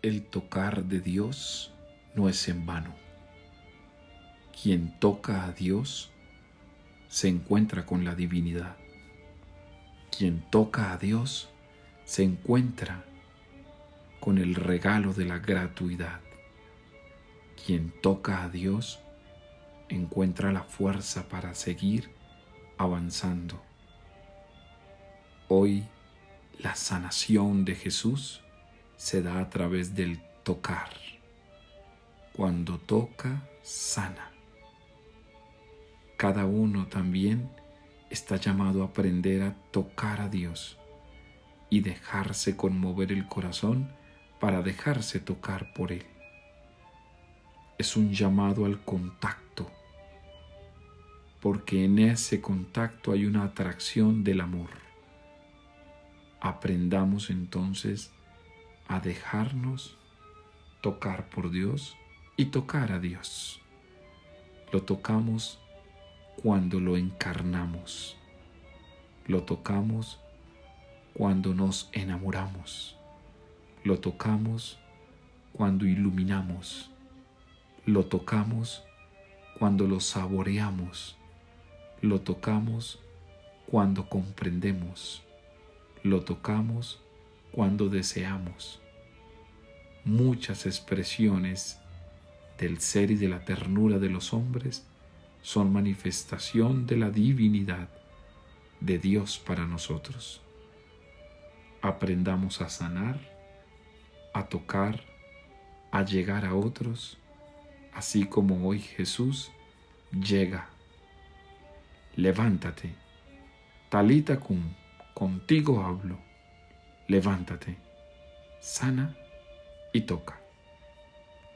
El tocar de Dios no es en vano. Quien toca a Dios se encuentra con la divinidad. Quien toca a Dios se encuentra con el regalo de la gratuidad. Quien toca a Dios encuentra la fuerza para seguir avanzando. Hoy la sanación de Jesús se da a través del tocar. Cuando toca, sana. Cada uno también está llamado a aprender a tocar a Dios y dejarse conmover el corazón para dejarse tocar por Él. Es un llamado al contacto, porque en ese contacto hay una atracción del amor. Aprendamos entonces a dejarnos tocar por Dios y tocar a Dios. Lo tocamos cuando lo encarnamos. Lo tocamos cuando nos enamoramos. Lo tocamos cuando iluminamos. Lo tocamos cuando lo saboreamos. Lo tocamos cuando comprendemos. Lo tocamos cuando deseamos. Muchas expresiones del ser y de la ternura de los hombres son manifestación de la divinidad de Dios para nosotros. Aprendamos a sanar, a tocar, a llegar a otros, así como hoy Jesús llega. Levántate, talita cum, contigo hablo. Levántate, sana y toca.